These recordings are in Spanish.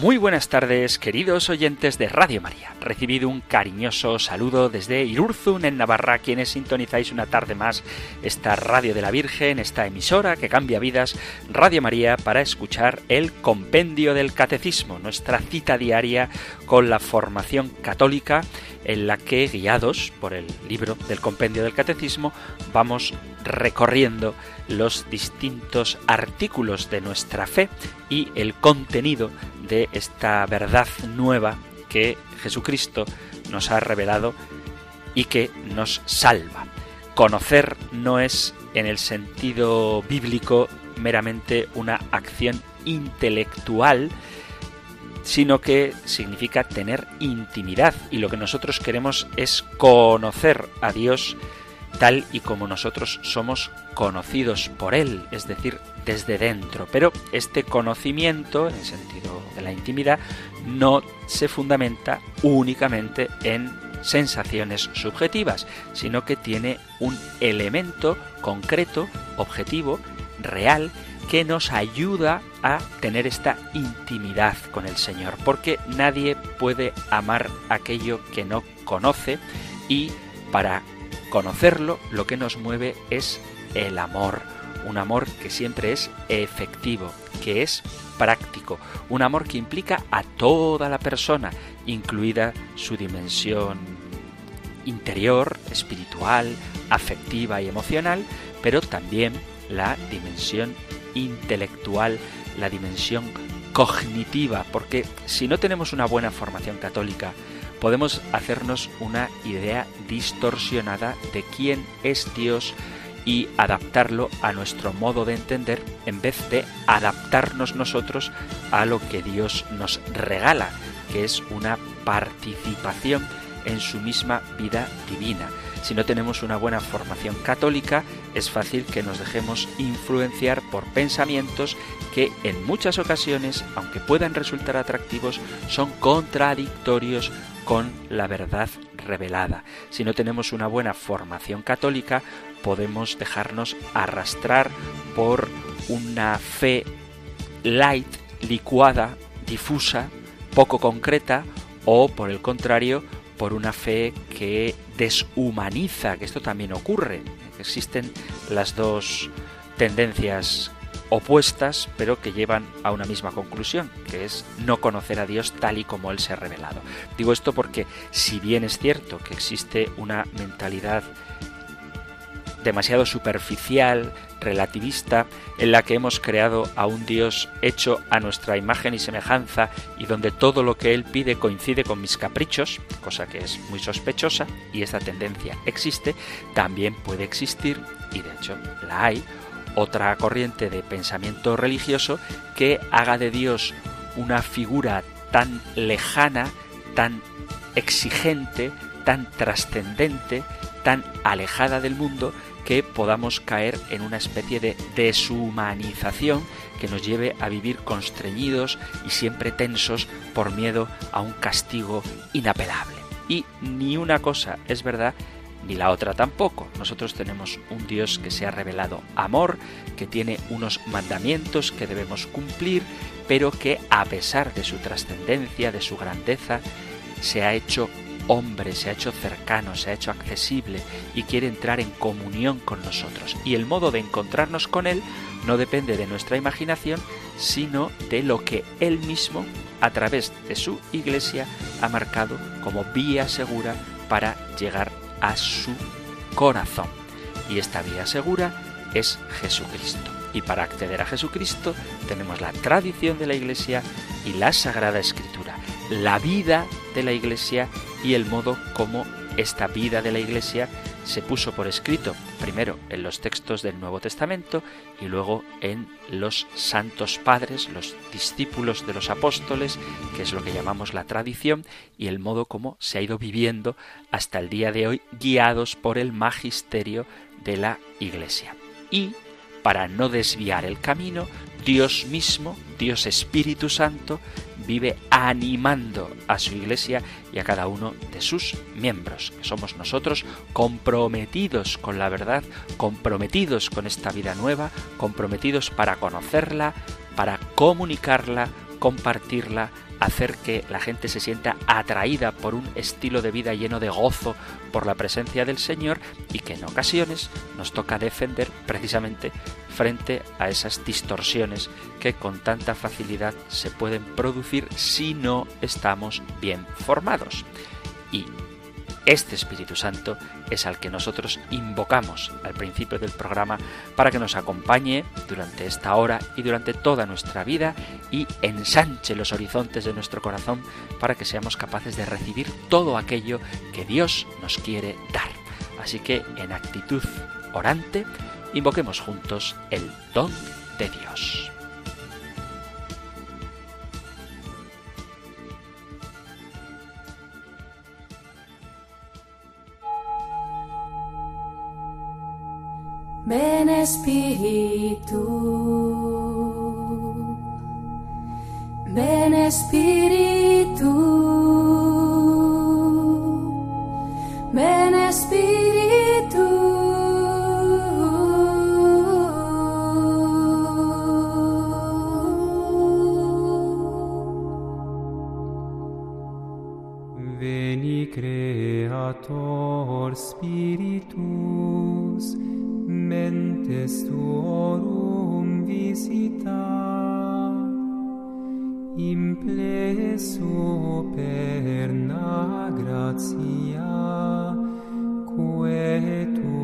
Muy buenas tardes, queridos oyentes de Radio María. Recibido un cariñoso saludo desde Irurzun, en Navarra, quienes sintonizáis una tarde más esta Radio de la Virgen, esta emisora que cambia vidas, Radio María, para escuchar el Compendio del Catecismo, nuestra cita diaria con la formación católica en la que, guiados por el libro del Compendio del Catecismo, vamos recorriendo los distintos artículos de nuestra fe y el contenido de esta verdad nueva que Jesucristo nos ha revelado y que nos salva. Conocer no es en el sentido bíblico meramente una acción intelectual, sino que significa tener intimidad y lo que nosotros queremos es conocer a Dios tal y como nosotros somos conocidos por Él, es decir, desde dentro. Pero este conocimiento, en el sentido de la intimidad, no se fundamenta únicamente en sensaciones subjetivas, sino que tiene un elemento concreto, objetivo, real, que nos ayuda a tener esta intimidad con el Señor, porque nadie puede amar aquello que no conoce y para conocerlo lo que nos mueve es el amor, un amor que siempre es efectivo, que es práctico, un amor que implica a toda la persona, incluida su dimensión interior, espiritual, afectiva y emocional, pero también la dimensión intelectual, la dimensión cognitiva, porque si no tenemos una buena formación católica, podemos hacernos una idea distorsionada de quién es Dios y adaptarlo a nuestro modo de entender en vez de adaptarnos nosotros a lo que Dios nos regala, que es una participación en su misma vida divina. Si no tenemos una buena formación católica, es fácil que nos dejemos influenciar por pensamientos que en muchas ocasiones, aunque puedan resultar atractivos, son contradictorios con la verdad revelada. Si no tenemos una buena formación católica, podemos dejarnos arrastrar por una fe light, licuada, difusa, poco concreta, o por el contrario, por una fe que deshumaniza, que esto también ocurre. Existen las dos tendencias opuestas, pero que llevan a una misma conclusión, que es no conocer a Dios tal y como Él se ha revelado. Digo esto porque si bien es cierto que existe una mentalidad demasiado superficial, relativista, en la que hemos creado a un Dios hecho a nuestra imagen y semejanza y donde todo lo que Él pide coincide con mis caprichos, cosa que es muy sospechosa, y esta tendencia existe, también puede existir, y de hecho la hay, otra corriente de pensamiento religioso que haga de Dios una figura tan lejana, tan exigente, tan trascendente, tan alejada del mundo, que podamos caer en una especie de deshumanización que nos lleve a vivir constreñidos y siempre tensos por miedo a un castigo inapelable. Y ni una cosa es verdad ni la otra tampoco. Nosotros tenemos un Dios que se ha revelado amor, que tiene unos mandamientos que debemos cumplir, pero que a pesar de su trascendencia, de su grandeza, se ha hecho hombre, se ha hecho cercano, se ha hecho accesible y quiere entrar en comunión con nosotros. Y el modo de encontrarnos con Él no depende de nuestra imaginación, sino de lo que Él mismo, a través de su iglesia, ha marcado como vía segura para llegar a su corazón. Y esta vía segura es Jesucristo. Y para acceder a Jesucristo tenemos la tradición de la Iglesia y la Sagrada Escritura, la vida de la Iglesia y el modo como esta vida de la Iglesia se puso por escrito, primero en los textos del Nuevo Testamento y luego en los santos padres, los discípulos de los apóstoles, que es lo que llamamos la tradición, y el modo como se ha ido viviendo hasta el día de hoy, guiados por el magisterio de la Iglesia. Y para no desviar el camino, Dios mismo, Dios Espíritu Santo, vive animando a su iglesia y a cada uno de sus miembros, que somos nosotros comprometidos con la verdad, comprometidos con esta vida nueva, comprometidos para conocerla, para comunicarla, compartirla, hacer que la gente se sienta atraída por un estilo de vida lleno de gozo por la presencia del Señor y que en ocasiones nos toca defender precisamente frente a esas distorsiones que con tanta facilidad se pueden producir si no estamos bien formados. Y este Espíritu Santo es al que nosotros invocamos al principio del programa para que nos acompañe durante esta hora y durante toda nuestra vida y ensanche los horizontes de nuestro corazón para que seamos capaces de recibir todo aquello que Dios nos quiere dar. Así que en actitud orante, invoquemos juntos el don de Dios. Ven Espíritu, ven Espíritu, ven Espíritu. Creator Spiritus mentes tuorum visita impleso perna per na gratia quae tu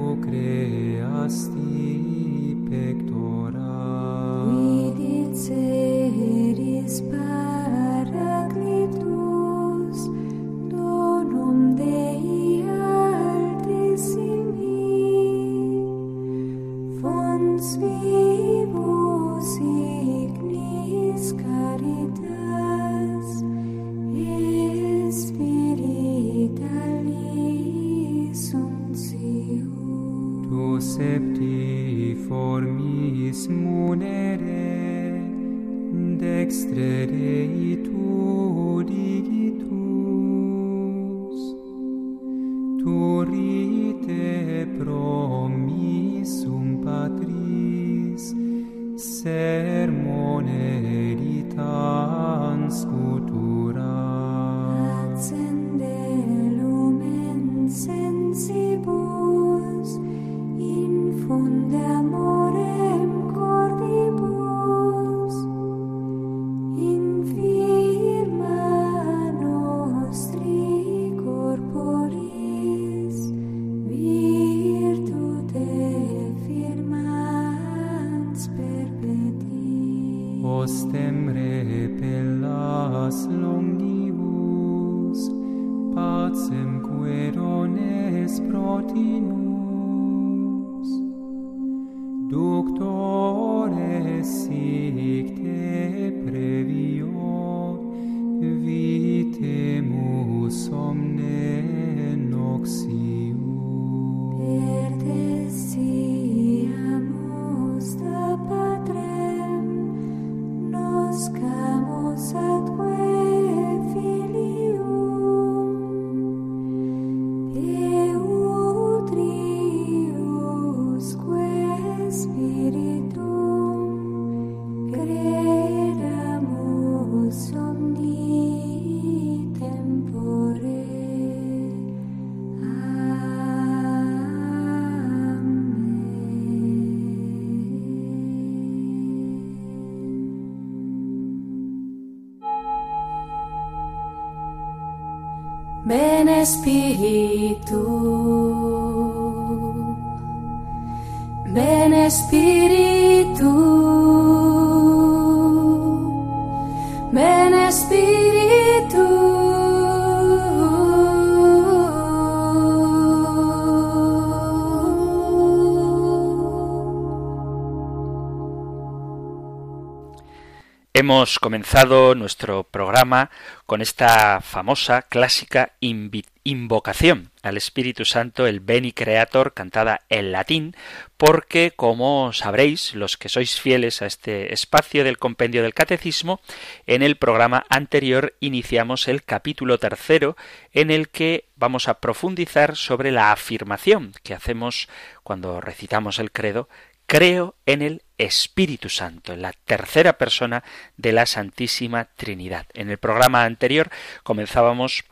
Hemos comenzado nuestro programa con esta famosa, clásica invocación al Espíritu Santo, el Beni Creator, cantada en latín, porque, como sabréis, los que sois fieles a este espacio del compendio del Catecismo, en el programa anterior iniciamos el capítulo tercero, en el que vamos a profundizar sobre la afirmación que hacemos cuando recitamos el credo, creo en el Espíritu Santo, en la tercera persona de la Santísima Trinidad. En el programa anterior comenzábamos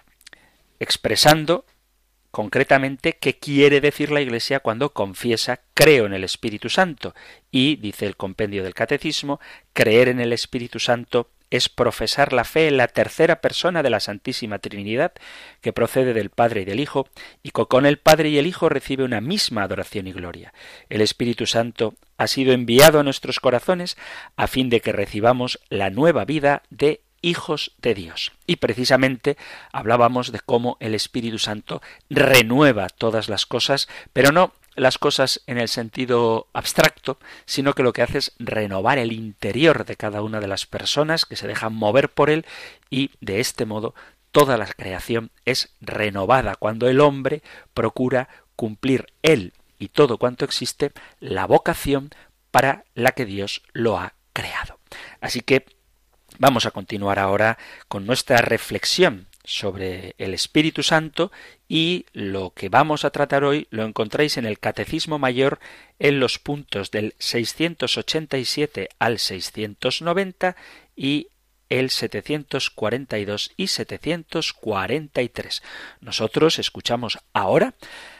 expresando concretamente qué quiere decir la Iglesia cuando confiesa creo en el Espíritu Santo. Y, dice el compendio del Catecismo, creer en el Espíritu Santo es profesar la fe en la tercera persona de la Santísima Trinidad, que procede del Padre y del Hijo, y que con el Padre y el Hijo recibe una misma adoración y gloria. El Espíritu Santo ha sido enviado a nuestros corazones a fin de que recibamos la nueva vida de hijos de Dios. Y precisamente hablábamos de cómo el Espíritu Santo renueva todas las cosas, pero no las cosas en el sentido abstracto, sino que lo que hace es renovar el interior de cada una de las personas que se dejan mover por él y de este modo toda la creación es renovada cuando el hombre procura cumplir él y todo cuanto existe la vocación para la que Dios lo ha creado. Así que Vamos a continuar ahora con nuestra reflexión sobre el Espíritu Santo y lo que vamos a tratar hoy lo encontráis en el Catecismo Mayor en los puntos del 687 al 690 y el 742 y 743. Nosotros escuchamos ahora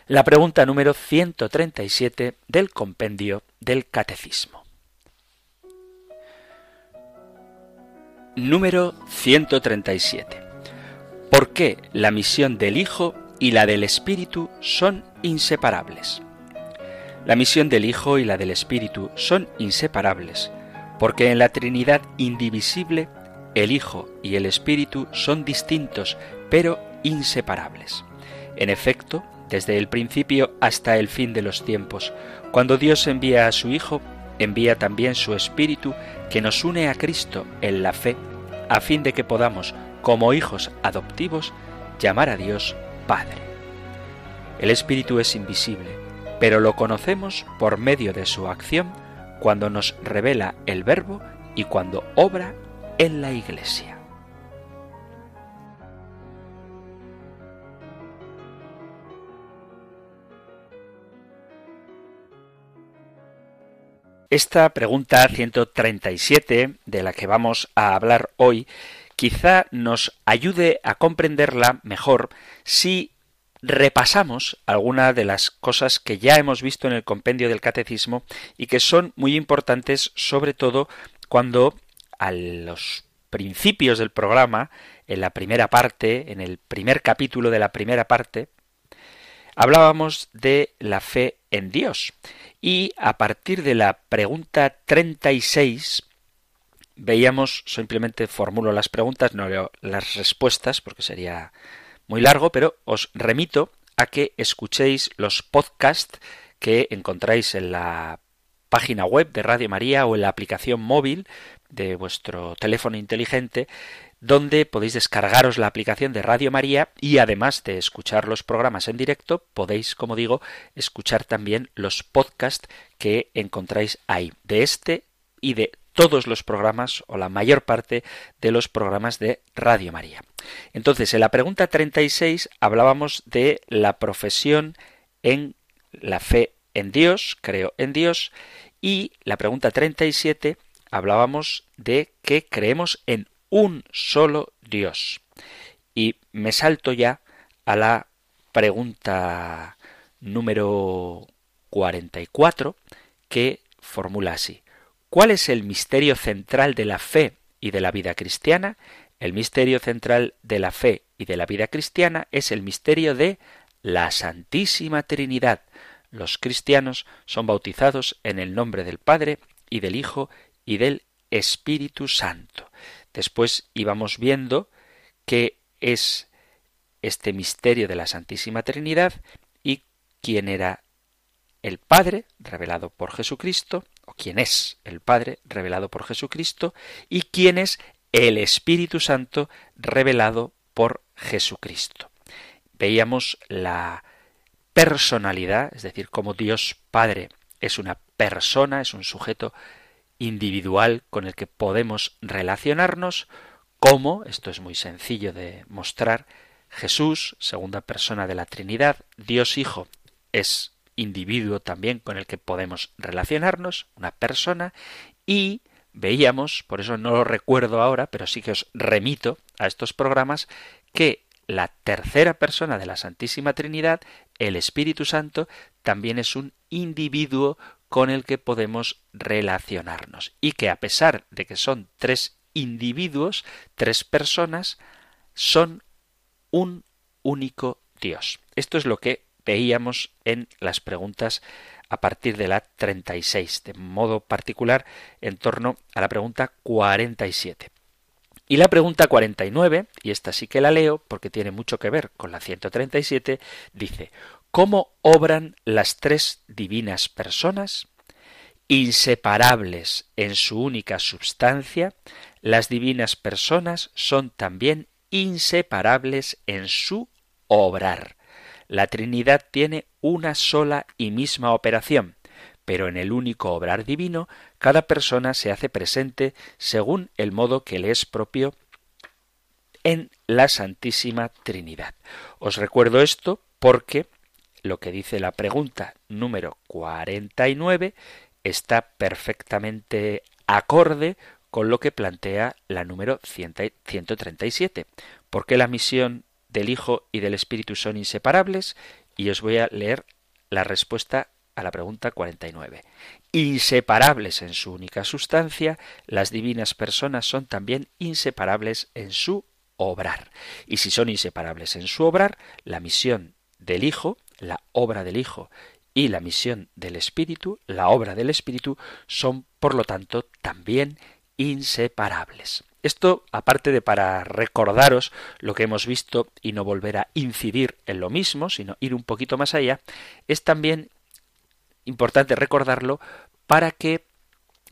la pregunta número 137 del compendio del Catecismo. Número 137. ¿Por qué la misión del Hijo y la del Espíritu son inseparables? La misión del Hijo y la del Espíritu son inseparables, porque en la Trinidad indivisible el Hijo y el Espíritu son distintos, pero inseparables. En efecto, desde el principio hasta el fin de los tiempos, cuando Dios envía a su Hijo, envía también su Espíritu que nos une a Cristo en la fe, a fin de que podamos, como hijos adoptivos, llamar a Dios Padre. El Espíritu es invisible, pero lo conocemos por medio de su acción cuando nos revela el Verbo y cuando obra en la Iglesia. Esta pregunta 137 de la que vamos a hablar hoy quizá nos ayude a comprenderla mejor si repasamos alguna de las cosas que ya hemos visto en el compendio del catecismo y que son muy importantes sobre todo cuando a los principios del programa, en la primera parte, en el primer capítulo de la primera parte, hablábamos de la fe en Dios. Y a partir de la pregunta 36, veíamos, simplemente formulo las preguntas, no leo las respuestas porque sería muy largo, pero os remito a que escuchéis los podcasts que encontráis en la página web de Radio María o en la aplicación móvil de vuestro teléfono inteligente donde podéis descargaros la aplicación de Radio María y además de escuchar los programas en directo, podéis, como digo, escuchar también los podcasts que encontráis ahí, de este y de todos los programas o la mayor parte de los programas de Radio María. Entonces, en la pregunta 36 hablábamos de la profesión en la fe en Dios, creo en Dios, y la pregunta 37 hablábamos de que creemos en un solo Dios. Y me salto ya a la pregunta número 44 que formula así. ¿Cuál es el misterio central de la fe y de la vida cristiana? El misterio central de la fe y de la vida cristiana es el misterio de la Santísima Trinidad. Los cristianos son bautizados en el nombre del Padre y del Hijo y del Espíritu Santo. Después íbamos viendo qué es este misterio de la Santísima Trinidad y quién era el Padre revelado por Jesucristo, o quién es el Padre revelado por Jesucristo, y quién es el Espíritu Santo revelado por Jesucristo. veíamos la personalidad, es decir, cómo Dios Padre es una persona, es un sujeto individual con el que podemos relacionarnos, como, esto es muy sencillo de mostrar, Jesús, segunda persona de la Trinidad, Dios Hijo, es individuo también con el que podemos relacionarnos, una persona, y veíamos, por eso no lo recuerdo ahora, pero sí que os remito a estos programas, que la tercera persona de la Santísima Trinidad, el Espíritu Santo, también es un individuo con el que podemos relacionarnos y que a pesar de que son tres individuos, tres personas, son un único Dios. Esto es lo que veíamos en las preguntas a partir de la 36, de modo particular en torno a la pregunta 47. Y la pregunta 49, y esta sí que la leo porque tiene mucho que ver con la 137, dice, ¿cómo obran las tres divinas personas? Inseparables en su única substancia, las divinas personas son también inseparables en su obrar. La Trinidad tiene una sola y misma operación, pero en el único obrar divino cada persona se hace presente según el modo que le es propio en la Santísima Trinidad. Os recuerdo esto porque lo que dice la pregunta número 49 está perfectamente acorde con lo que plantea la número 137. ¿Por qué la misión del Hijo y del Espíritu son inseparables? Y os voy a leer la respuesta a la pregunta 49. Inseparables en su única sustancia, las divinas personas son también inseparables en su obrar. Y si son inseparables en su obrar, la misión del Hijo, la obra del Hijo y la misión del Espíritu, la obra del Espíritu, son, por lo tanto, también inseparables. Esto, aparte de para recordaros lo que hemos visto y no volver a incidir en lo mismo, sino ir un poquito más allá, es también importante recordarlo para que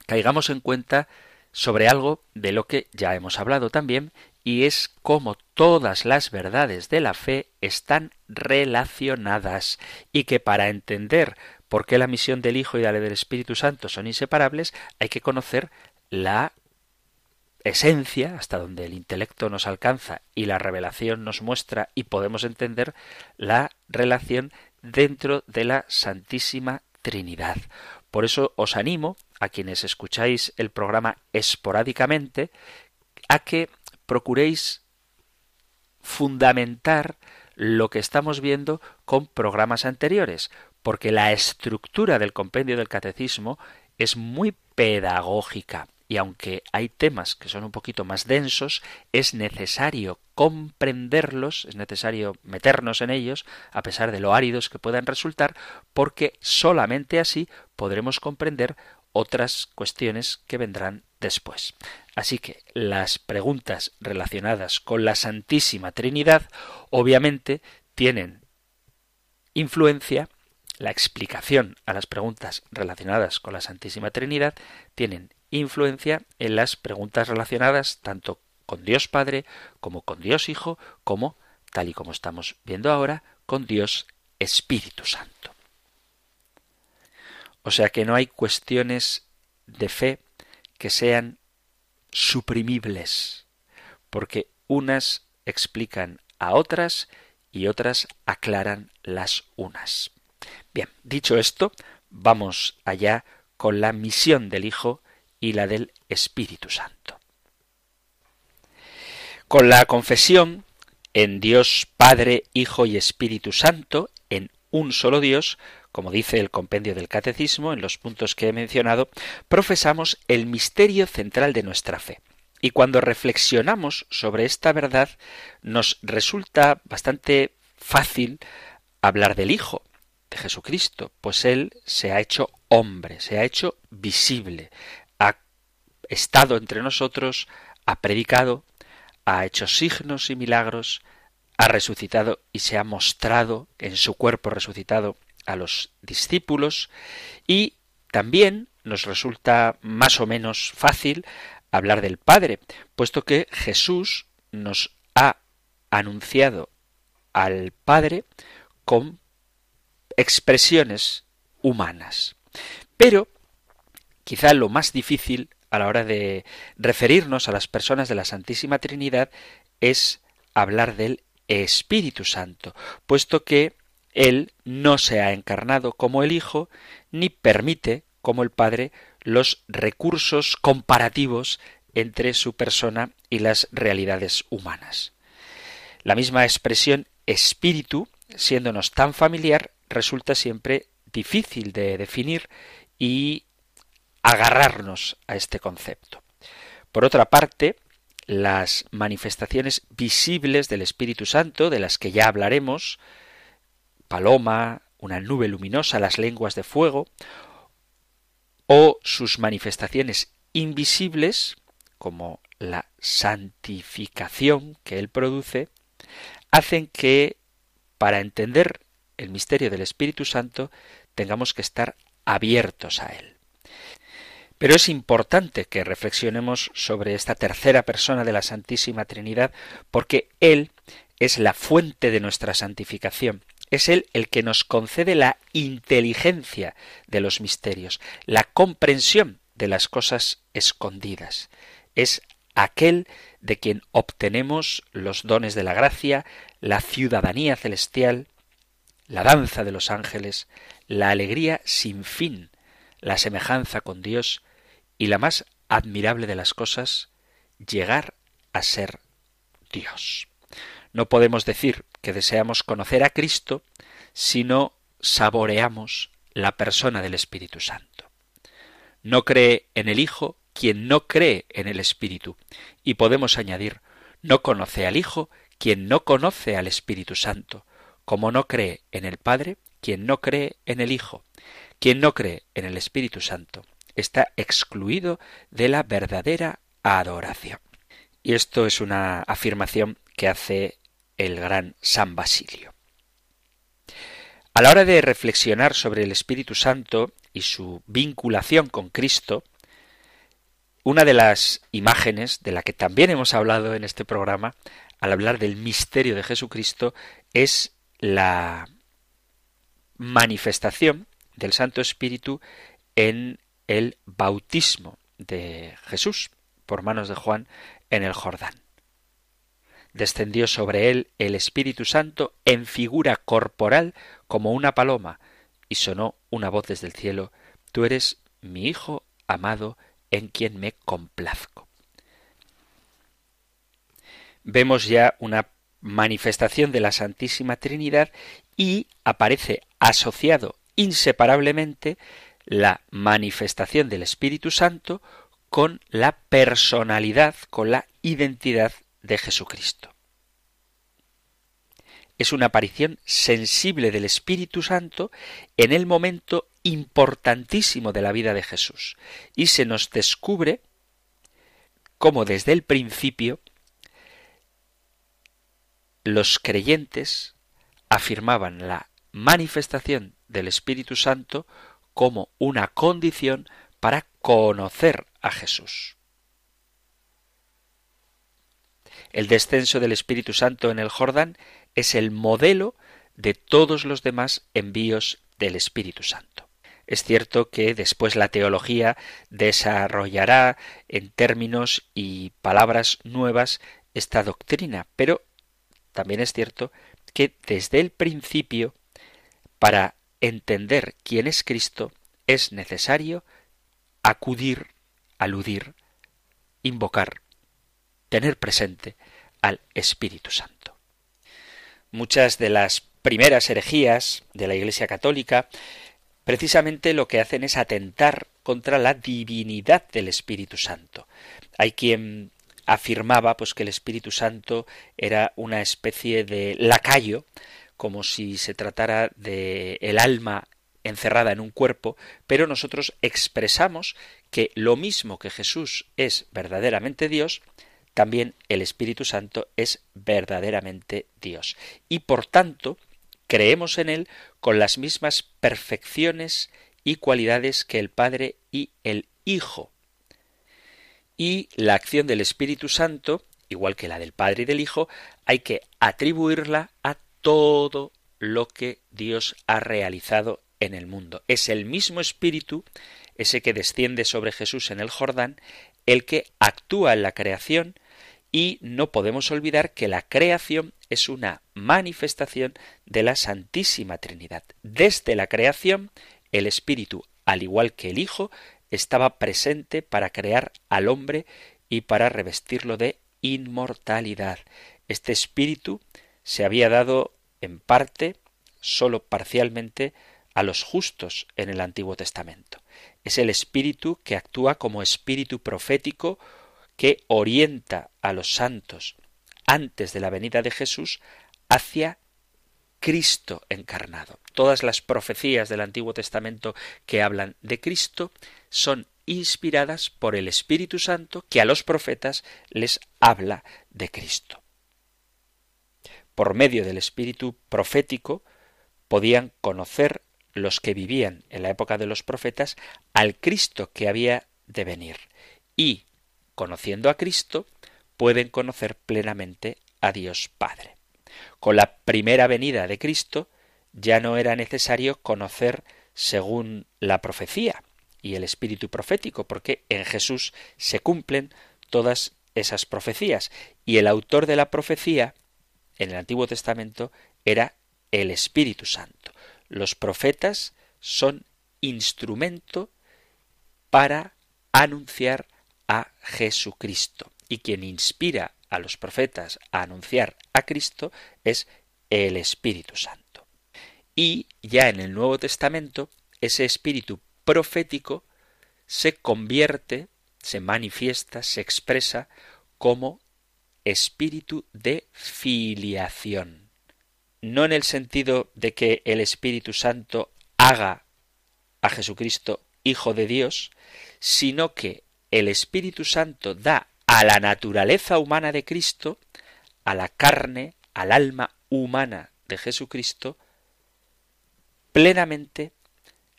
caigamos en cuenta sobre algo de lo que ya hemos hablado también, y es cómo todas las verdades de la fe están relacionadas y que para entender por qué la misión del Hijo y la del Espíritu Santo son inseparables, hay que conocer la esencia, hasta donde el intelecto nos alcanza y la revelación nos muestra y podemos entender la relación dentro de la Santísima Trinidad. Por eso os animo a quienes escucháis el programa esporádicamente a que procuréis fundamentar lo que estamos viendo con programas anteriores, porque la estructura del compendio del catecismo es muy pedagógica y aunque hay temas que son un poquito más densos, es necesario comprenderlos, es necesario meternos en ellos, a pesar de lo áridos que puedan resultar, porque solamente así podremos comprender otras cuestiones que vendrán después. Así que las preguntas relacionadas con la Santísima Trinidad obviamente tienen influencia, la explicación a las preguntas relacionadas con la Santísima Trinidad tienen influencia en las preguntas relacionadas tanto con Dios Padre como con Dios Hijo, como, tal y como estamos viendo ahora, con Dios Espíritu Santo. O sea que no hay cuestiones de fe que sean suprimibles, porque unas explican a otras y otras aclaran las unas. Bien, dicho esto, vamos allá con la misión del Hijo y la del Espíritu Santo. Con la confesión en Dios Padre, Hijo y Espíritu Santo, en un solo Dios, como dice el compendio del Catecismo en los puntos que he mencionado, profesamos el misterio central de nuestra fe. Y cuando reflexionamos sobre esta verdad, nos resulta bastante fácil hablar del Hijo, de Jesucristo, pues Él se ha hecho hombre, se ha hecho visible, estado entre nosotros, ha predicado, ha hecho signos y milagros, ha resucitado y se ha mostrado en su cuerpo resucitado a los discípulos y también nos resulta más o menos fácil hablar del Padre, puesto que Jesús nos ha anunciado al Padre con expresiones humanas. Pero quizá lo más difícil a la hora de referirnos a las personas de la Santísima Trinidad es hablar del Espíritu Santo, puesto que Él no se ha encarnado como el Hijo, ni permite, como el Padre, los recursos comparativos entre su persona y las realidades humanas. La misma expresión espíritu, siéndonos tan familiar, resulta siempre difícil de definir y agarrarnos a este concepto. Por otra parte, las manifestaciones visibles del Espíritu Santo, de las que ya hablaremos, paloma, una nube luminosa, las lenguas de fuego, o sus manifestaciones invisibles, como la santificación que él produce, hacen que, para entender el misterio del Espíritu Santo, tengamos que estar abiertos a él. Pero es importante que reflexionemos sobre esta tercera persona de la Santísima Trinidad, porque Él es la fuente de nuestra santificación. Es Él el que nos concede la inteligencia de los misterios, la comprensión de las cosas escondidas. Es aquel de quien obtenemos los dones de la gracia, la ciudadanía celestial, la danza de los ángeles, la alegría sin fin, la semejanza con Dios, y la más admirable de las cosas, llegar a ser Dios. No podemos decir que deseamos conocer a Cristo si no saboreamos la persona del Espíritu Santo. No cree en el Hijo quien no cree en el Espíritu. Y podemos añadir, no conoce al Hijo quien no conoce al Espíritu Santo, como no cree en el Padre quien no cree en el Hijo. Quien no cree en el Espíritu Santo está excluido de la verdadera adoración. Y esto es una afirmación que hace el gran San Basilio. A la hora de reflexionar sobre el Espíritu Santo y su vinculación con Cristo, una de las imágenes de la que también hemos hablado en este programa, al hablar del misterio de Jesucristo, es la manifestación del Santo Espíritu en el bautismo de Jesús por manos de Juan en el Jordán. Descendió sobre él el Espíritu Santo en figura corporal como una paloma, y sonó una voz desde el cielo, Tú eres mi Hijo amado en quien me complazco. Vemos ya una manifestación de la Santísima Trinidad y aparece asociado inseparablemente la manifestación del Espíritu Santo con la personalidad, con la identidad de Jesucristo. Es una aparición sensible del Espíritu Santo en el momento importantísimo de la vida de Jesús y se nos descubre cómo desde el principio los creyentes afirmaban la manifestación del Espíritu Santo como una condición para conocer a Jesús. El descenso del Espíritu Santo en el Jordán es el modelo de todos los demás envíos del Espíritu Santo. Es cierto que después la teología desarrollará en términos y palabras nuevas esta doctrina, pero también es cierto que desde el principio, para entender quién es Cristo, es necesario acudir, aludir, invocar, tener presente al Espíritu Santo. Muchas de las primeras herejías de la Iglesia Católica precisamente lo que hacen es atentar contra la divinidad del Espíritu Santo. Hay quien afirmaba pues que el Espíritu Santo era una especie de lacayo como si se tratara de el alma encerrada en un cuerpo, pero nosotros expresamos que lo mismo que Jesús es verdaderamente Dios, también el Espíritu Santo es verdaderamente Dios. Y por tanto, creemos en Él con las mismas perfecciones y cualidades que el Padre y el Hijo. Y la acción del Espíritu Santo, igual que la del Padre y del Hijo, hay que atribuirla a todo lo que Dios ha realizado en el mundo. Es el mismo espíritu, ese que desciende sobre Jesús en el Jordán, el que actúa en la creación y no podemos olvidar que la creación es una manifestación de la Santísima Trinidad. Desde la creación, el Espíritu, al igual que el Hijo, estaba presente para crear al hombre y para revestirlo de inmortalidad. Este Espíritu se había dado en parte, solo parcialmente, a los justos en el Antiguo Testamento. Es el Espíritu que actúa como Espíritu profético que orienta a los santos antes de la venida de Jesús hacia Cristo encarnado. Todas las profecías del Antiguo Testamento que hablan de Cristo son inspiradas por el Espíritu Santo que a los profetas les habla de Cristo. Por medio del Espíritu profético podían conocer los que vivían en la época de los profetas al Cristo que había de venir y conociendo a Cristo, pueden conocer plenamente a Dios Padre. Con la primera venida de Cristo ya no era necesario conocer según la profecía y el espíritu profético, porque en Jesús se cumplen todas esas profecías. Y el autor de la profecía en el Antiguo Testamento era el Espíritu Santo. Los profetas son instrumento para anunciar a Jesucristo. Y quien inspira a los profetas a anunciar a Cristo es el Espíritu Santo. Y ya en el Nuevo Testamento, ese espíritu profético se convierte, se manifiesta, se expresa como espíritu de filiación. No en el sentido de que el Espíritu Santo haga a Jesucristo Hijo de Dios, sino que el Espíritu Santo da a la naturaleza humana de Cristo, a la carne, al alma humana de Jesucristo, plenamente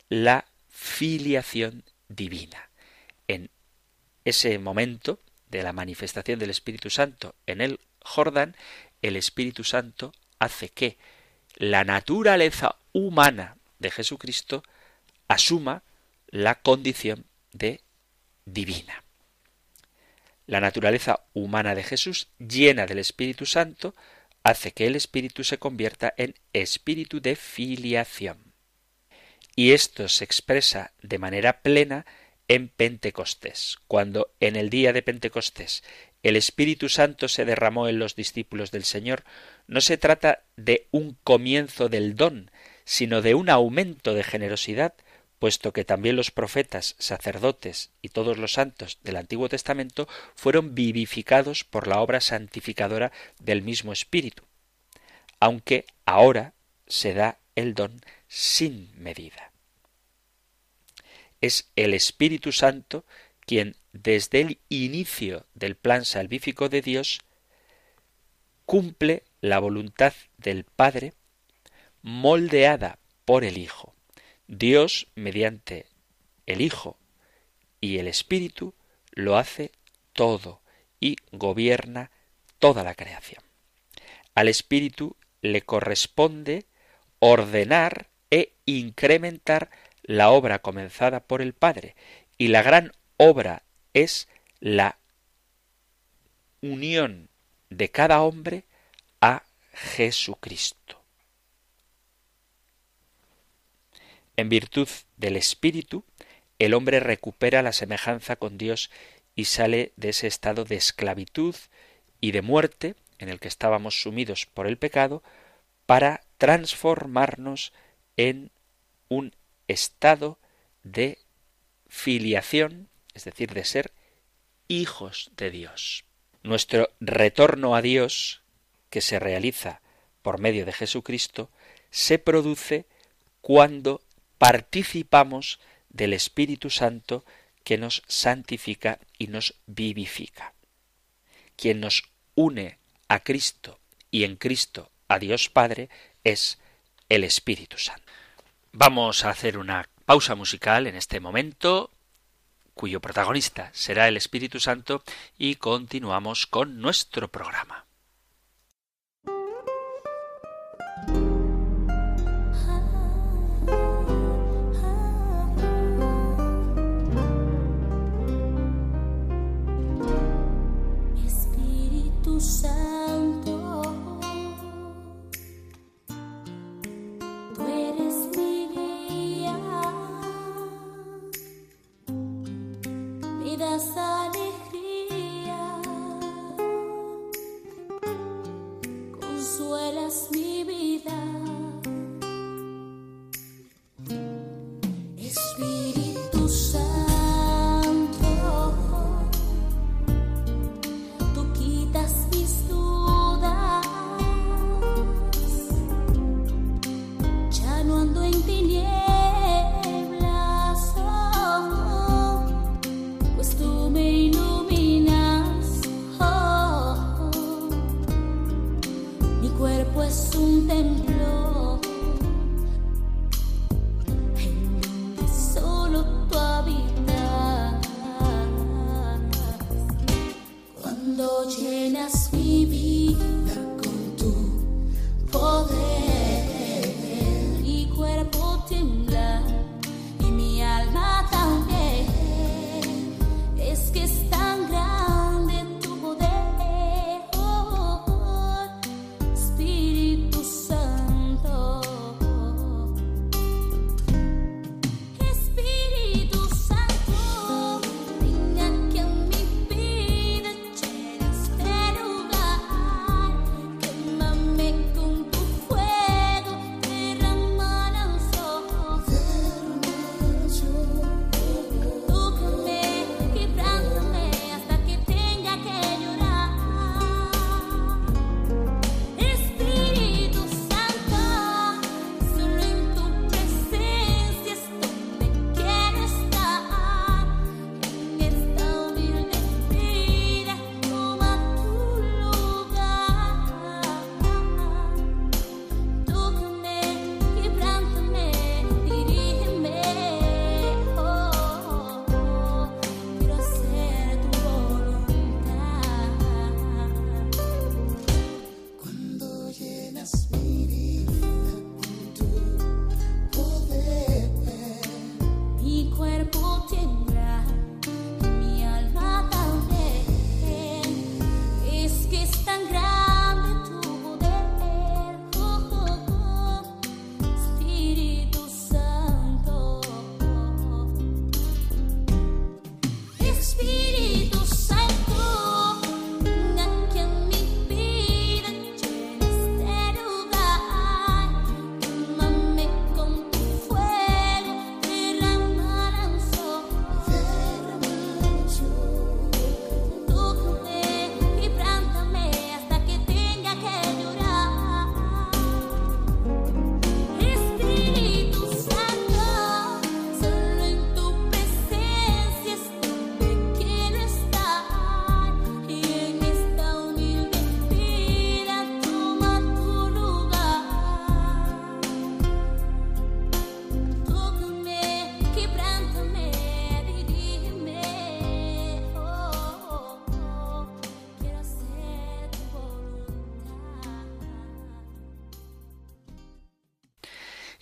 la filiación divina. En ese momento de la manifestación del Espíritu Santo en el Jordán, el Espíritu Santo hace que la naturaleza humana de Jesucristo asuma la condición de divina. La naturaleza humana de Jesús, llena del Espíritu Santo, hace que el Espíritu se convierta en espíritu de filiación. Y esto se expresa de manera plena en Pentecostés, cuando en el día de Pentecostés el Espíritu Santo se derramó en los discípulos del Señor, no se trata de un comienzo del don, sino de un aumento de generosidad puesto que también los profetas, sacerdotes y todos los santos del Antiguo Testamento fueron vivificados por la obra santificadora del mismo Espíritu, aunque ahora se da el don sin medida. Es el Espíritu Santo quien desde el inicio del plan salvífico de Dios cumple la voluntad del Padre moldeada por el Hijo. Dios, mediante el Hijo y el Espíritu, lo hace todo y gobierna toda la creación. Al Espíritu le corresponde ordenar e incrementar la obra comenzada por el Padre, y la gran obra es la unión de cada hombre a Jesucristo. En virtud del Espíritu, el hombre recupera la semejanza con Dios y sale de ese estado de esclavitud y de muerte en el que estábamos sumidos por el pecado para transformarnos en un estado de filiación, es decir, de ser hijos de Dios. Nuestro retorno a Dios, que se realiza por medio de Jesucristo, se produce cuando participamos del Espíritu Santo que nos santifica y nos vivifica. Quien nos une a Cristo y en Cristo a Dios Padre es el Espíritu Santo. Vamos a hacer una pausa musical en este momento, cuyo protagonista será el Espíritu Santo, y continuamos con nuestro programa.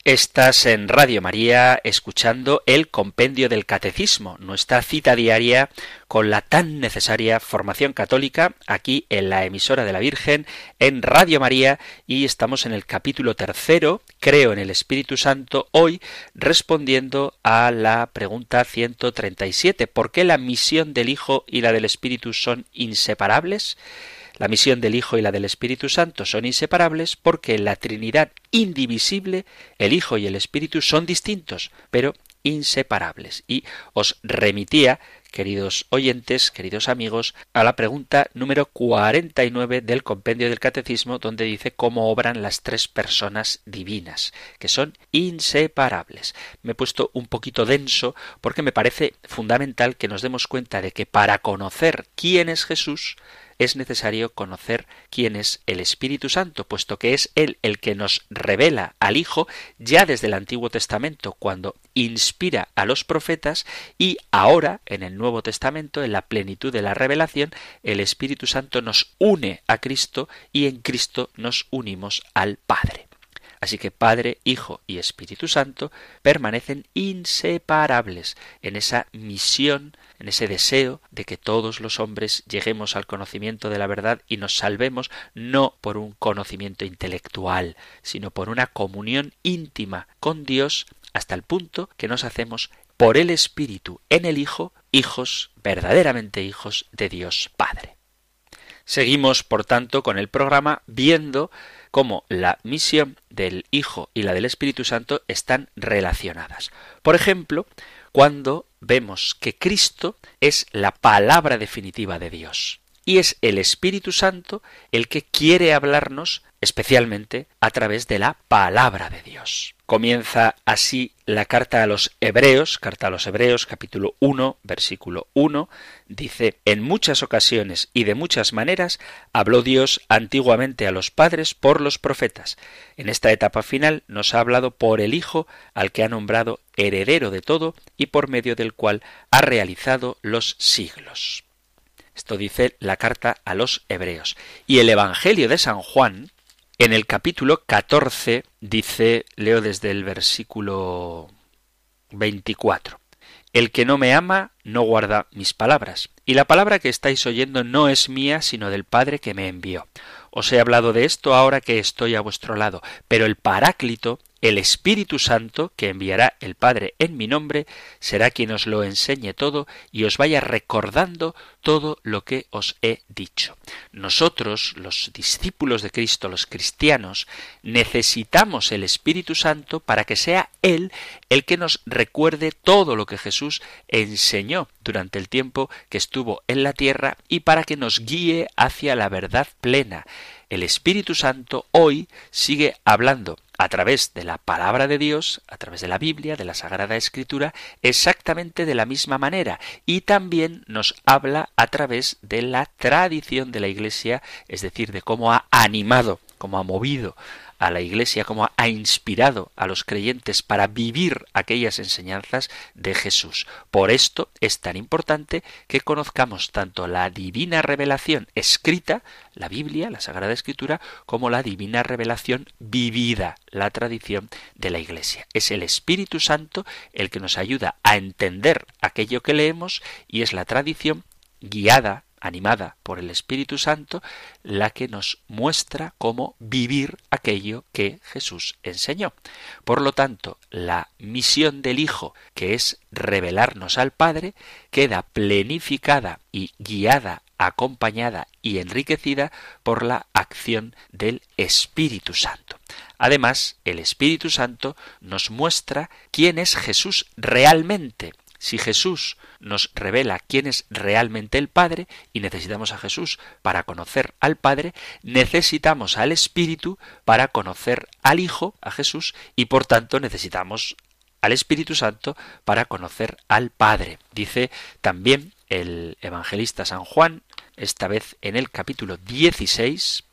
Estás en Radio María escuchando el Compendio del Catecismo, nuestra cita diaria con la tan necesaria formación católica aquí en la emisora de la Virgen en Radio María y estamos en el capítulo tercero, creo en el Espíritu Santo, hoy respondiendo a la pregunta 137, ¿por qué la misión del Hijo y la del Espíritu son inseparables? La misión del Hijo y la del Espíritu Santo son inseparables porque en la Trinidad indivisible el Hijo y el Espíritu son distintos, pero inseparables. Y os remitía, queridos oyentes, queridos amigos, a la pregunta número 49 del compendio del Catecismo, donde dice cómo obran las tres personas divinas, que son inseparables. Me he puesto un poquito denso porque me parece fundamental que nos demos cuenta de que para conocer quién es Jesús, es necesario conocer quién es el Espíritu Santo, puesto que es Él el que nos revela al Hijo ya desde el Antiguo Testamento, cuando inspira a los profetas, y ahora, en el Nuevo Testamento, en la plenitud de la revelación, el Espíritu Santo nos une a Cristo y en Cristo nos unimos al Padre. Así que Padre, Hijo y Espíritu Santo permanecen inseparables en esa misión, en ese deseo de que todos los hombres lleguemos al conocimiento de la verdad y nos salvemos no por un conocimiento intelectual, sino por una comunión íntima con Dios hasta el punto que nos hacemos por el Espíritu en el Hijo, hijos, verdaderamente hijos de Dios Padre. Seguimos, por tanto, con el programa viendo cómo la misión del Hijo y la del Espíritu Santo están relacionadas. Por ejemplo, cuando vemos que Cristo es la palabra definitiva de Dios. Y es el Espíritu Santo el que quiere hablarnos especialmente a través de la palabra de Dios. Comienza así la carta a los Hebreos, carta a los Hebreos capítulo 1, versículo 1, dice, En muchas ocasiones y de muchas maneras habló Dios antiguamente a los padres por los profetas. En esta etapa final nos ha hablado por el Hijo, al que ha nombrado heredero de todo y por medio del cual ha realizado los siglos. Esto dice la carta a los Hebreos. Y el Evangelio de San Juan, en el capítulo 14 dice, leo desde el versículo 24, El que no me ama no guarda mis palabras, y la palabra que estáis oyendo no es mía, sino del Padre que me envió. Os he hablado de esto ahora que estoy a vuestro lado, pero el Paráclito, el Espíritu Santo, que enviará el Padre en mi nombre, será quien os lo enseñe todo y os vaya recordando todo lo que os he dicho. Nosotros, los discípulos de Cristo, los cristianos, necesitamos el Espíritu Santo para que sea Él el que nos recuerde todo lo que Jesús enseñó durante el tiempo que estuvo en la tierra y para que nos guíe hacia la verdad plena. El Espíritu Santo hoy sigue hablando a través de la palabra de Dios, a través de la Biblia, de la Sagrada Escritura, exactamente de la misma manera. Y también nos habla a través de la tradición de la Iglesia, es decir, de cómo ha animado, cómo ha movido a la Iglesia, como ha inspirado a los creyentes para vivir aquellas enseñanzas de Jesús. Por esto es tan importante que conozcamos tanto la divina revelación escrita, la Biblia, la Sagrada Escritura, como la divina revelación vivida, la tradición de la Iglesia. Es el Espíritu Santo el que nos ayuda a entender aquello que leemos y es la tradición guiada animada por el Espíritu Santo, la que nos muestra cómo vivir aquello que Jesús enseñó. Por lo tanto, la misión del Hijo, que es revelarnos al Padre, queda plenificada y guiada, acompañada y enriquecida por la acción del Espíritu Santo. Además, el Espíritu Santo nos muestra quién es Jesús realmente, si Jesús nos revela quién es realmente el Padre, y necesitamos a Jesús para conocer al Padre, necesitamos al Espíritu para conocer al Hijo, a Jesús, y por tanto necesitamos al Espíritu Santo para conocer al Padre. Dice también el evangelista San Juan, esta vez en el capítulo 16,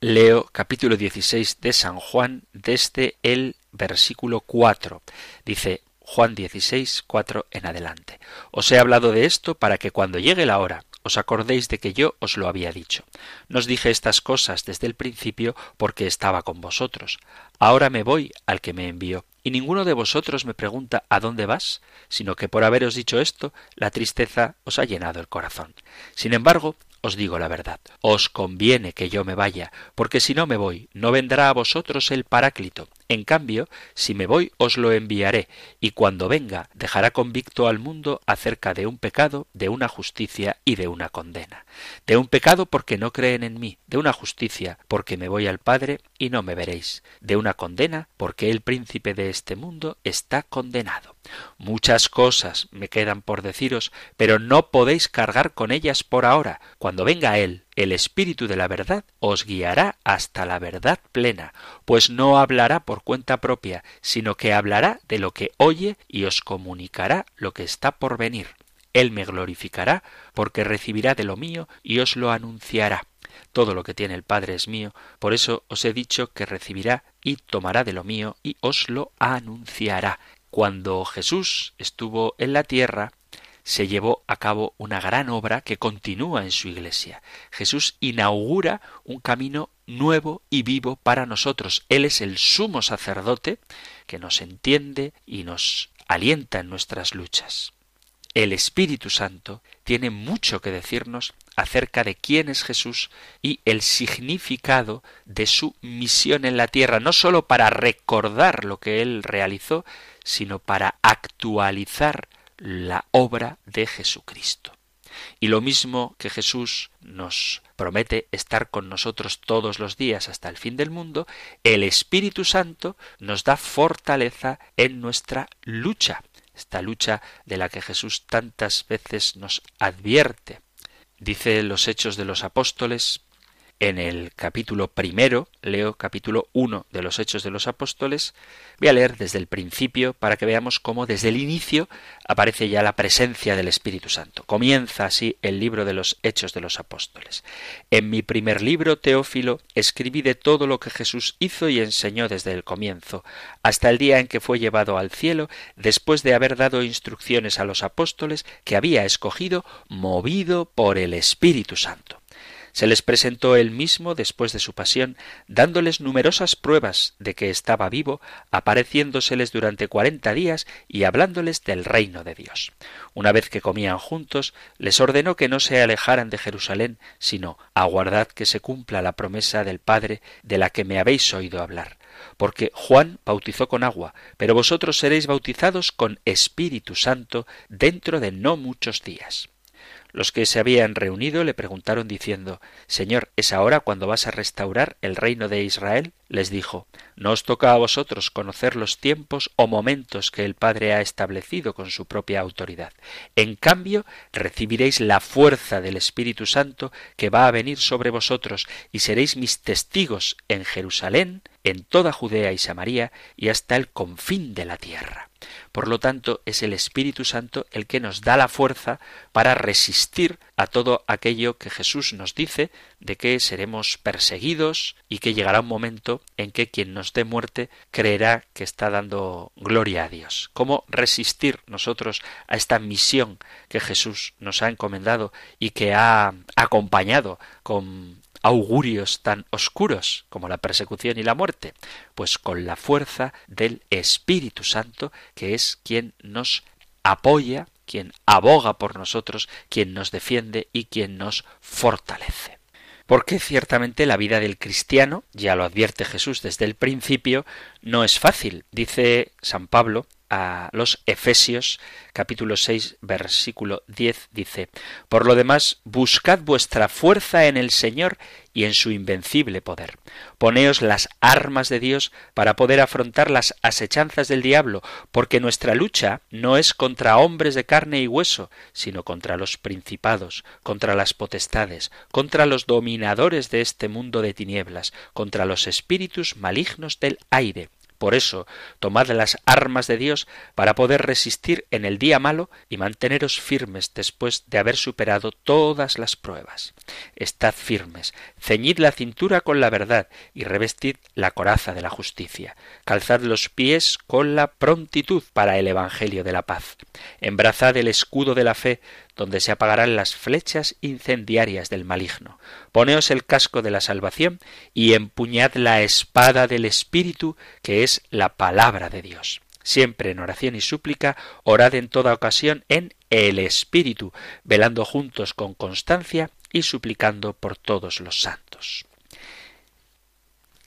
leo capítulo 16 de San Juan desde el versículo 4. Dice, Juan 16, 4 en adelante. Os he hablado de esto para que cuando llegue la hora os acordéis de que yo os lo había dicho. Nos dije estas cosas desde el principio porque estaba con vosotros. Ahora me voy al que me envió. Y ninguno de vosotros me pregunta ¿a dónde vas? sino que por haberos dicho esto, la tristeza os ha llenado el corazón. Sin embargo, os digo la verdad, os conviene que yo me vaya, porque si no me voy, no vendrá a vosotros el Paráclito. En cambio, si me voy, os lo enviaré, y cuando venga, dejará convicto al mundo acerca de un pecado, de una justicia y de una condena. De un pecado porque no creen en mí, de una justicia porque me voy al Padre y no me veréis, de una condena porque el príncipe de este mundo está condenado. Muchas cosas me quedan por deciros, pero no podéis cargar con ellas por ahora. Venga Él, el Espíritu de la verdad os guiará hasta la verdad plena, pues no hablará por cuenta propia, sino que hablará de lo que oye y os comunicará lo que está por venir. Él me glorificará, porque recibirá de lo mío y os lo anunciará. Todo lo que tiene el Padre es mío, por eso os he dicho que recibirá y tomará de lo mío y os lo anunciará. Cuando Jesús estuvo en la tierra, se llevó a cabo una gran obra que continúa en su iglesia. Jesús inaugura un camino nuevo y vivo para nosotros. Él es el sumo sacerdote que nos entiende y nos alienta en nuestras luchas. El Espíritu Santo tiene mucho que decirnos acerca de quién es Jesús y el significado de su misión en la tierra, no sólo para recordar lo que él realizó, sino para actualizar la obra de Jesucristo. Y lo mismo que Jesús nos promete estar con nosotros todos los días hasta el fin del mundo, el Espíritu Santo nos da fortaleza en nuestra lucha, esta lucha de la que Jesús tantas veces nos advierte. Dice los Hechos de los Apóstoles, en el capítulo primero, leo capítulo uno de los Hechos de los Apóstoles, voy a leer desde el principio para que veamos cómo desde el inicio aparece ya la presencia del Espíritu Santo. Comienza así el libro de los Hechos de los Apóstoles. En mi primer libro, Teófilo, escribí de todo lo que Jesús hizo y enseñó desde el comienzo, hasta el día en que fue llevado al cielo, después de haber dado instrucciones a los apóstoles que había escogido, movido por el Espíritu Santo. Se les presentó él mismo después de su pasión, dándoles numerosas pruebas de que estaba vivo, apareciéndoseles durante cuarenta días y hablándoles del reino de Dios. Una vez que comían juntos, les ordenó que no se alejaran de Jerusalén, sino aguardad que se cumpla la promesa del Padre de la que me habéis oído hablar porque Juan bautizó con agua, pero vosotros seréis bautizados con Espíritu Santo dentro de no muchos días. Los que se habían reunido le preguntaron diciendo Señor, ¿es ahora cuando vas a restaurar el reino de Israel? Les dijo No os toca a vosotros conocer los tiempos o momentos que el Padre ha establecido con su propia autoridad. En cambio, recibiréis la fuerza del Espíritu Santo que va a venir sobre vosotros y seréis mis testigos en Jerusalén, en toda Judea y Samaria y hasta el confín de la tierra. Por lo tanto, es el Espíritu Santo el que nos da la fuerza para resistir a todo aquello que Jesús nos dice de que seremos perseguidos y que llegará un momento en que quien nos dé muerte creerá que está dando gloria a Dios. ¿Cómo resistir nosotros a esta misión que Jesús nos ha encomendado y que ha acompañado con augurios tan oscuros como la persecución y la muerte? Pues con la fuerza del Espíritu Santo, que es quien nos apoya, quien aboga por nosotros, quien nos defiende y quien nos fortalece. Porque ciertamente la vida del cristiano, ya lo advierte Jesús desde el principio, no es fácil. Dice San Pablo a los Efesios capítulo 6 versículo 10 dice, Por lo demás, buscad vuestra fuerza en el Señor y en su invencible poder. Poneos las armas de Dios para poder afrontar las asechanzas del diablo, porque nuestra lucha no es contra hombres de carne y hueso, sino contra los principados, contra las potestades, contra los dominadores de este mundo de tinieblas, contra los espíritus malignos del aire. Por eso, tomad las armas de Dios para poder resistir en el día malo y manteneros firmes después de haber superado todas las pruebas. Estad firmes, ceñid la cintura con la verdad y revestid la coraza de la justicia. Calzad los pies con la prontitud para el Evangelio de la paz. Embrazad el escudo de la fe donde se apagarán las flechas incendiarias del maligno. Poneos el casco de la salvación y empuñad la espada del Espíritu, que es la palabra de Dios. Siempre en oración y súplica, orad en toda ocasión en el Espíritu, velando juntos con constancia y suplicando por todos los santos.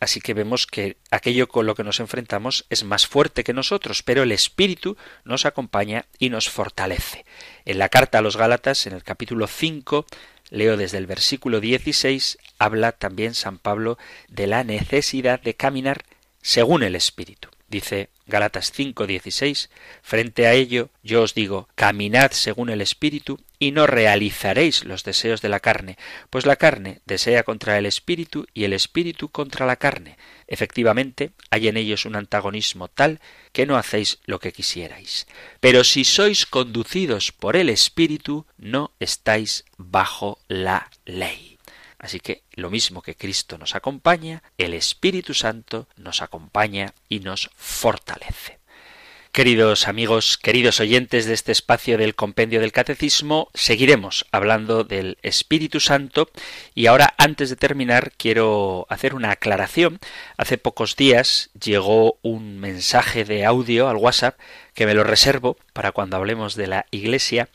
Así que vemos que aquello con lo que nos enfrentamos es más fuerte que nosotros, pero el Espíritu nos acompaña y nos fortalece. En la carta a los Gálatas, en el capítulo 5, leo desde el versículo 16, habla también San Pablo de la necesidad de caminar según el Espíritu. Dice Gálatas 5:16, frente a ello yo os digo, caminad según el Espíritu y no realizaréis los deseos de la carne, pues la carne desea contra el Espíritu y el Espíritu contra la carne. Efectivamente, hay en ellos un antagonismo tal que no hacéis lo que quisierais. Pero si sois conducidos por el Espíritu, no estáis bajo la ley. Así que lo mismo que Cristo nos acompaña, el Espíritu Santo nos acompaña y nos fortalece. Queridos amigos, queridos oyentes de este espacio del Compendio del Catecismo, seguiremos hablando del Espíritu Santo y ahora antes de terminar quiero hacer una aclaración. Hace pocos días llegó un mensaje de audio al WhatsApp que me lo reservo para cuando hablemos de la Iglesia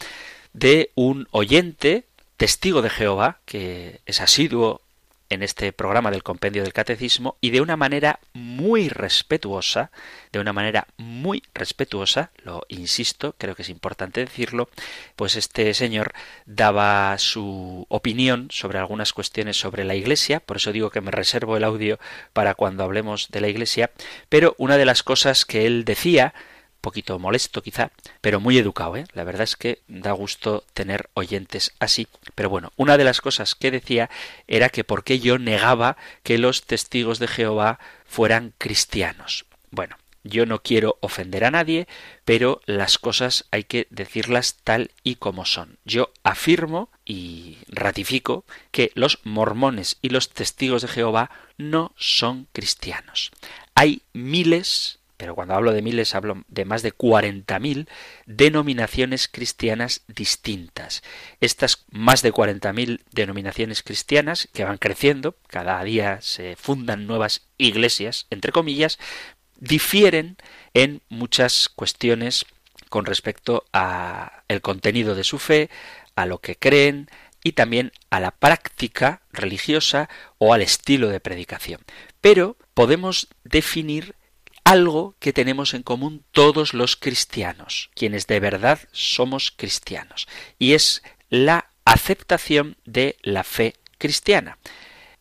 de un oyente testigo de Jehová, que es asiduo en este programa del Compendio del Catecismo y de una manera muy respetuosa, de una manera muy respetuosa, lo insisto, creo que es importante decirlo, pues este señor daba su opinión sobre algunas cuestiones sobre la Iglesia, por eso digo que me reservo el audio para cuando hablemos de la Iglesia, pero una de las cosas que él decía, poquito molesto quizá, pero muy educado, ¿eh? La verdad es que da gusto tener oyentes así. Pero bueno, una de las cosas que decía era que por qué yo negaba que los testigos de Jehová fueran cristianos. Bueno, yo no quiero ofender a nadie, pero las cosas hay que decirlas tal y como son. Yo afirmo y ratifico que los mormones y los testigos de Jehová no son cristianos. Hay miles pero cuando hablo de miles hablo de más de 40.000 denominaciones cristianas distintas. Estas más de 40.000 denominaciones cristianas que van creciendo, cada día se fundan nuevas iglesias, entre comillas, difieren en muchas cuestiones con respecto a el contenido de su fe, a lo que creen y también a la práctica religiosa o al estilo de predicación. Pero podemos definir algo que tenemos en común todos los cristianos, quienes de verdad somos cristianos, y es la aceptación de la fe cristiana.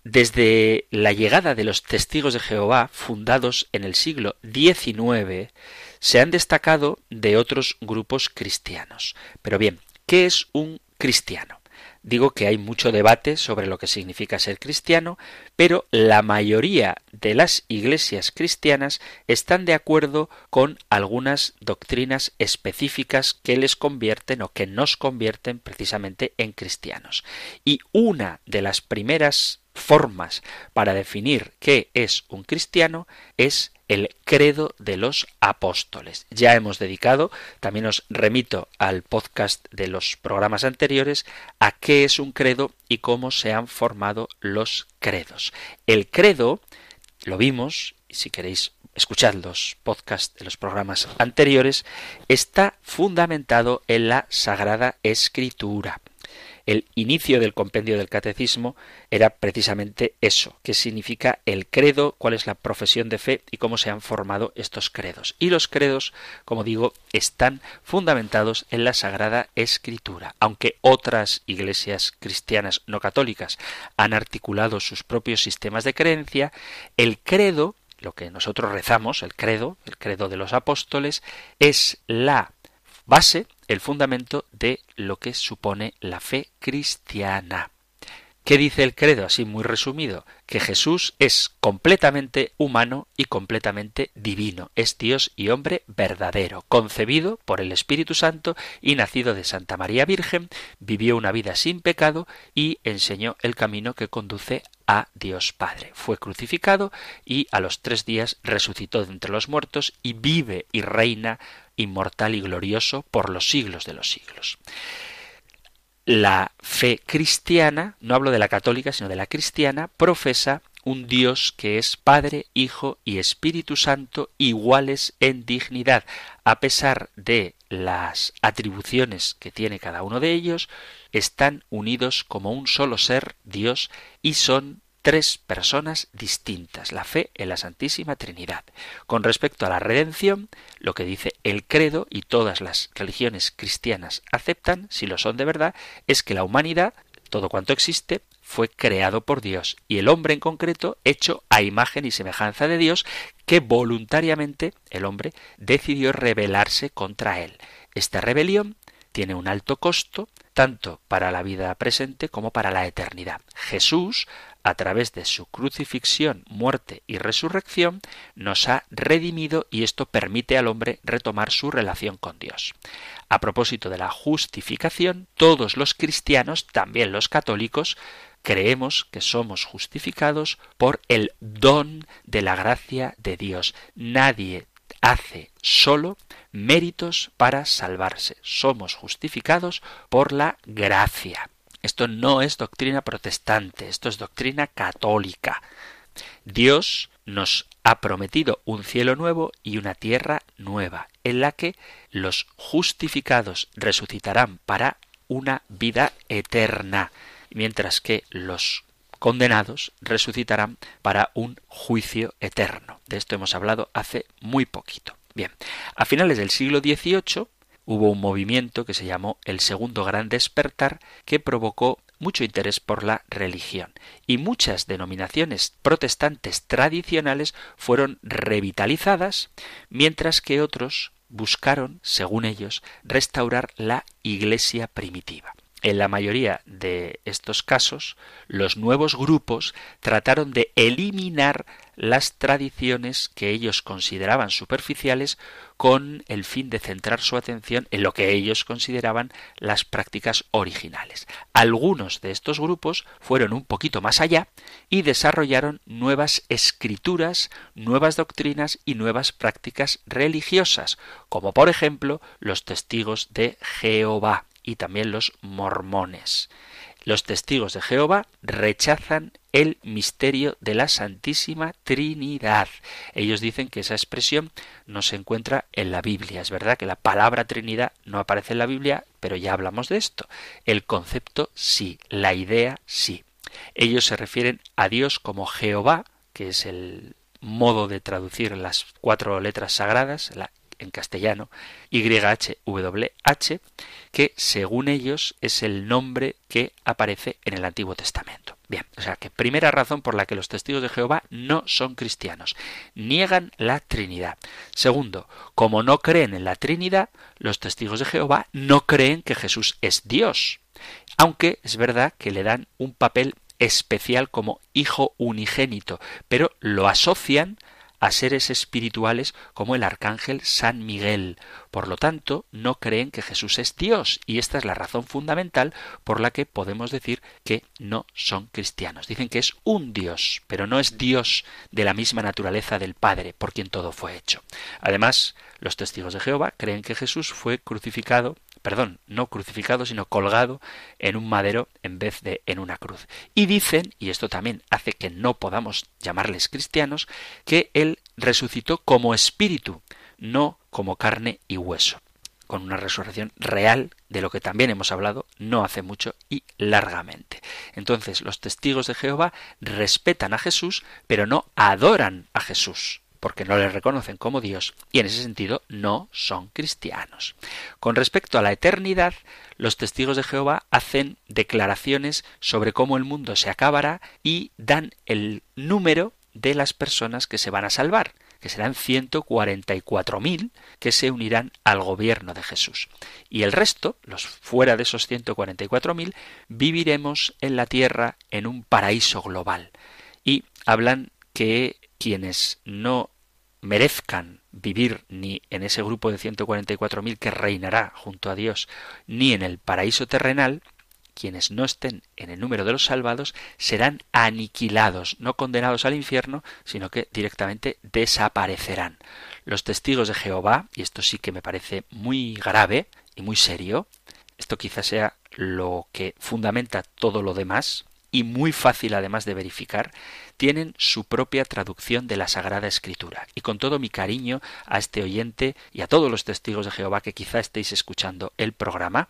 Desde la llegada de los testigos de Jehová, fundados en el siglo XIX, se han destacado de otros grupos cristianos. Pero bien, ¿qué es un cristiano? Digo que hay mucho debate sobre lo que significa ser cristiano, pero la mayoría de las iglesias cristianas están de acuerdo con algunas doctrinas específicas que les convierten o que nos convierten precisamente en cristianos. Y una de las primeras formas para definir qué es un cristiano es el credo de los apóstoles. Ya hemos dedicado, también os remito al podcast de los programas anteriores, a qué es un credo y cómo se han formado los credos. El credo, lo vimos, si queréis escuchar los podcasts de los programas anteriores, está fundamentado en la Sagrada Escritura el inicio del compendio del catecismo era precisamente eso, qué significa el credo, cuál es la profesión de fe y cómo se han formado estos credos. Y los credos, como digo, están fundamentados en la Sagrada Escritura. Aunque otras iglesias cristianas no católicas han articulado sus propios sistemas de creencia, el credo lo que nosotros rezamos, el credo, el credo de los apóstoles, es la base, el fundamento de lo que supone la fe cristiana. ¿Qué dice el credo? Así muy resumido, que Jesús es completamente humano y completamente divino, es Dios y hombre verdadero, concebido por el Espíritu Santo y nacido de Santa María Virgen, vivió una vida sin pecado y enseñó el camino que conduce a Dios Padre. Fue crucificado y a los tres días resucitó de entre los muertos y vive y reina inmortal y glorioso por los siglos de los siglos. La fe cristiana, no hablo de la católica, sino de la cristiana, profesa un Dios que es Padre, Hijo y Espíritu Santo iguales en dignidad, a pesar de las atribuciones que tiene cada uno de ellos, están unidos como un solo ser, Dios, y son tres personas distintas, la fe en la Santísima Trinidad. Con respecto a la redención, lo que dice el credo y todas las religiones cristianas aceptan, si lo son de verdad, es que la humanidad, todo cuanto existe, fue creado por Dios y el hombre en concreto hecho a imagen y semejanza de Dios que voluntariamente el hombre decidió rebelarse contra él. Esta rebelión tiene un alto costo tanto para la vida presente como para la eternidad. Jesús a través de su crucifixión, muerte y resurrección, nos ha redimido y esto permite al hombre retomar su relación con Dios. A propósito de la justificación, todos los cristianos, también los católicos, creemos que somos justificados por el don de la gracia de Dios. Nadie hace solo méritos para salvarse. Somos justificados por la gracia. Esto no es doctrina protestante, esto es doctrina católica. Dios nos ha prometido un cielo nuevo y una tierra nueva, en la que los justificados resucitarán para una vida eterna, mientras que los condenados resucitarán para un juicio eterno. De esto hemos hablado hace muy poquito. Bien, a finales del siglo XVIII hubo un movimiento que se llamó el Segundo Gran Despertar que provocó mucho interés por la religión y muchas denominaciones protestantes tradicionales fueron revitalizadas mientras que otros buscaron, según ellos, restaurar la Iglesia primitiva. En la mayoría de estos casos, los nuevos grupos trataron de eliminar las tradiciones que ellos consideraban superficiales con el fin de centrar su atención en lo que ellos consideraban las prácticas originales. Algunos de estos grupos fueron un poquito más allá y desarrollaron nuevas escrituras, nuevas doctrinas y nuevas prácticas religiosas, como por ejemplo los testigos de Jehová y también los mormones. Los testigos de Jehová rechazan el misterio de la Santísima Trinidad. Ellos dicen que esa expresión no se encuentra en la Biblia. Es verdad que la palabra Trinidad no aparece en la Biblia, pero ya hablamos de esto. El concepto sí, la idea sí. Ellos se refieren a Dios como Jehová, que es el modo de traducir las cuatro letras sagradas, la en castellano, YHWH, que según ellos es el nombre que aparece en el Antiguo Testamento. Bien, o sea que primera razón por la que los testigos de Jehová no son cristianos, niegan la Trinidad. Segundo, como no creen en la Trinidad, los testigos de Jehová no creen que Jesús es Dios. Aunque es verdad que le dan un papel especial como hijo unigénito, pero lo asocian a seres espirituales como el arcángel San Miguel. Por lo tanto, no creen que Jesús es Dios, y esta es la razón fundamental por la que podemos decir que no son cristianos. Dicen que es un Dios, pero no es Dios de la misma naturaleza del Padre, por quien todo fue hecho. Además, los testigos de Jehová creen que Jesús fue crucificado perdón, no crucificado, sino colgado en un madero en vez de en una cruz. Y dicen, y esto también hace que no podamos llamarles cristianos, que Él resucitó como espíritu, no como carne y hueso, con una resurrección real de lo que también hemos hablado no hace mucho y largamente. Entonces los testigos de Jehová respetan a Jesús, pero no adoran a Jesús porque no le reconocen como Dios y en ese sentido no son cristianos. Con respecto a la eternidad, los testigos de Jehová hacen declaraciones sobre cómo el mundo se acabará y dan el número de las personas que se van a salvar que serán 144.000 que se unirán al gobierno de Jesús. Y el resto, los fuera de esos 144.000, viviremos en la tierra en un paraíso global. Y hablan que quienes no merezcan vivir ni en ese grupo de 144.000 que reinará junto a Dios, ni en el paraíso terrenal, quienes no estén en el número de los salvados serán aniquilados, no condenados al infierno, sino que directamente desaparecerán. Los testigos de Jehová, y esto sí que me parece muy grave y muy serio, esto quizás sea lo que fundamenta todo lo demás, y muy fácil además de verificar, tienen su propia traducción de la Sagrada Escritura. Y con todo mi cariño a este oyente y a todos los testigos de Jehová que quizá estéis escuchando el programa,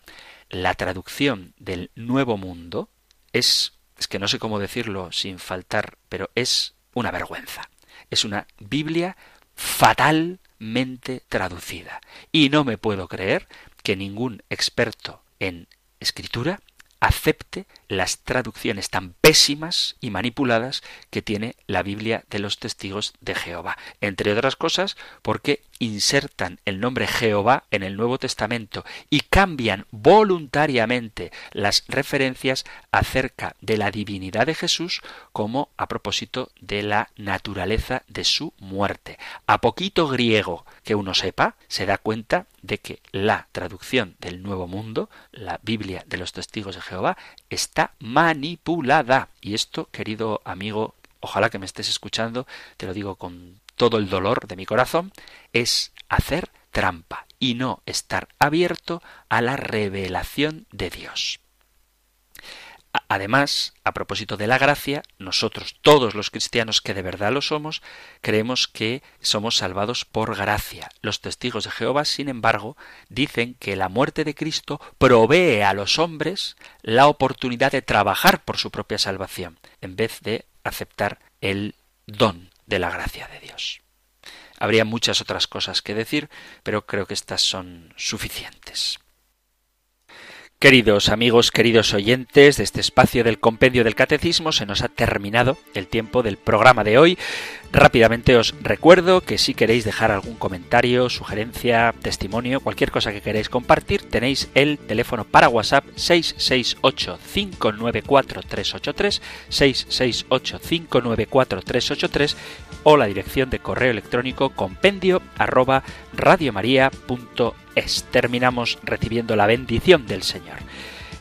la traducción del Nuevo Mundo es, es que no sé cómo decirlo sin faltar, pero es una vergüenza. Es una Biblia fatalmente traducida. Y no me puedo creer que ningún experto en escritura acepte las traducciones tan pésimas y manipuladas que tiene la Biblia de los testigos de Jehová. Entre otras cosas, porque insertan el nombre Jehová en el Nuevo Testamento y cambian voluntariamente las referencias acerca de la divinidad de Jesús como a propósito de la naturaleza de su muerte. A poquito griego que uno sepa, se da cuenta de que la traducción del Nuevo Mundo, la Biblia de los testigos de Jehová, está manipulada. Y esto, querido amigo, ojalá que me estés escuchando, te lo digo con todo el dolor de mi corazón, es hacer trampa y no estar abierto a la revelación de Dios. Además, a propósito de la gracia, nosotros, todos los cristianos que de verdad lo somos, creemos que somos salvados por gracia. Los testigos de Jehová, sin embargo, dicen que la muerte de Cristo provee a los hombres la oportunidad de trabajar por su propia salvación, en vez de aceptar el don de la gracia de Dios. Habría muchas otras cosas que decir, pero creo que estas son suficientes. Queridos amigos, queridos oyentes de este espacio del compendio del catecismo, se nos ha terminado el tiempo del programa de hoy. Rápidamente os recuerdo que si queréis dejar algún comentario, sugerencia, testimonio, cualquier cosa que queréis compartir, tenéis el teléfono para WhatsApp 668-594-383, 668-594-383 o la dirección de correo electrónico compendio arroba radiomaria.es. Terminamos recibiendo la bendición del Señor.